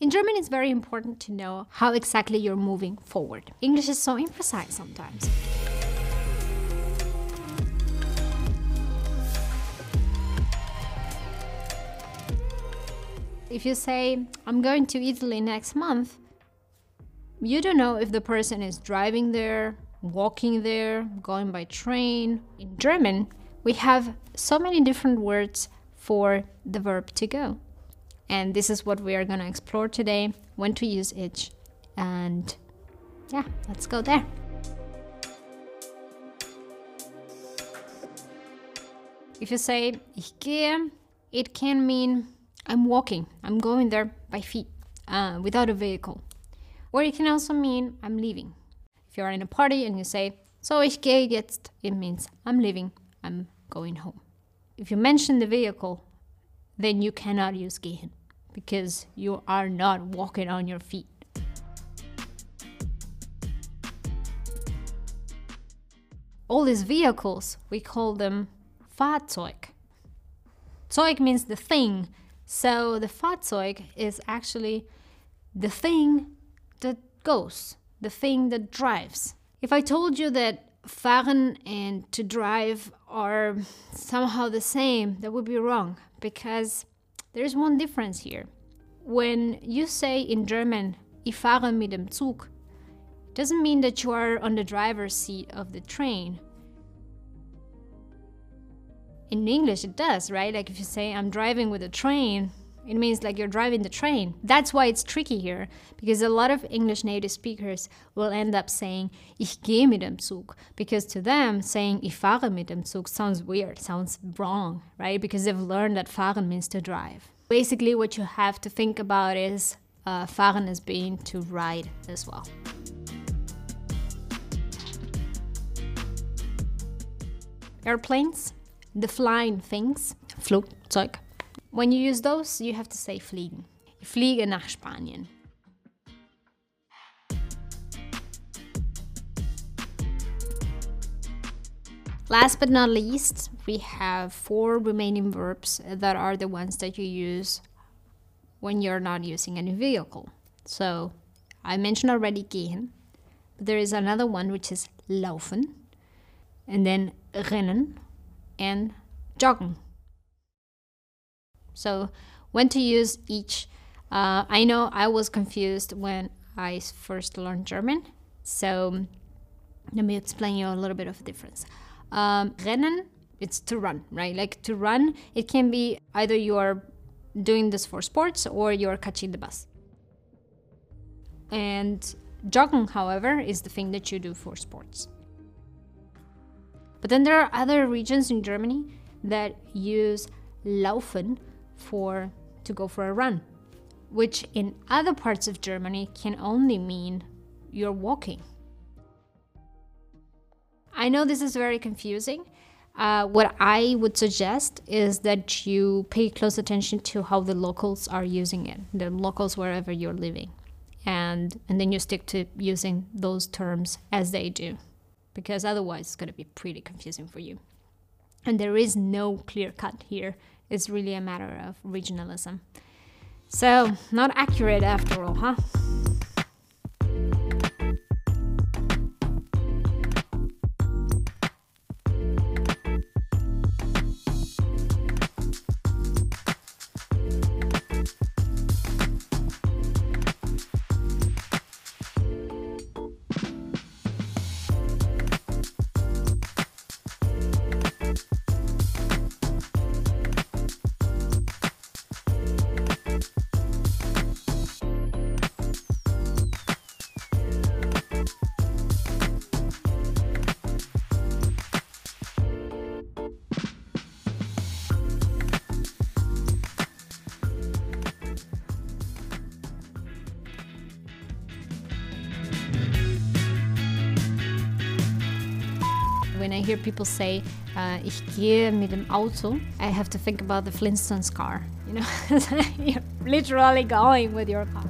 In German, it's very important to know how exactly you're moving forward. English is so imprecise sometimes. If you say, I'm going to Italy next month, you don't know if the person is driving there, walking there, going by train. In German, we have so many different words for the verb to go. And this is what we are going to explore today when to use each. And yeah, let's go there. If you say ich gehe, it can mean I'm walking, I'm going there by feet, uh, without a vehicle. Or it can also mean I'm leaving. If you're in a party and you say, so ich gehe jetzt, it means I'm leaving, I'm going home. If you mention the vehicle, then you cannot use gehen because you are not walking on your feet. All these vehicles, we call them Fahrzeug. Zeug means the thing, so the Fahrzeug is actually the thing that goes, the thing that drives. If I told you that fahren and to drive are somehow the same, that would be wrong because there's one difference here. When you say in German, ich fahre mit dem Zug, doesn't mean that you are on the driver's seat of the train in English it does, right? Like if you say I'm driving with a train, it means like you're driving the train. That's why it's tricky here, because a lot of English native speakers will end up saying ich gehe mit dem Zug, because to them saying ich fahre mit dem Zug sounds weird, sounds wrong, right? Because they've learned that fahren means to drive. Basically, what you have to think about is uh, fahren as being to ride as well. Airplanes the flying things, Flugzeug. When you use those, you have to say fliegen. Fliege nach Spanien. Last but not least, we have four remaining verbs that are the ones that you use when you're not using any vehicle. So I mentioned already gehen, but there is another one which is laufen, and then rennen, and joggen. So, when to use each. Uh, I know I was confused when I first learned German. So, let me explain you a little bit of the difference. Um, rennen, it's to run, right? Like to run, it can be either you're doing this for sports or you're catching the bus. And joggen, however, is the thing that you do for sports. But then there are other regions in Germany that use laufen for to go for a run, which in other parts of Germany can only mean you're walking. I know this is very confusing. Uh, what I would suggest is that you pay close attention to how the locals are using it, the locals wherever you're living, and and then you stick to using those terms as they do because otherwise it's going to be pretty confusing for you. And there is no clear cut here. It's really a matter of regionalism. So, not accurate after all, huh? When I hear people say, uh, ich gehe mit dem Auto, I have to think about the Flintstones car. You know, you're literally going with your car.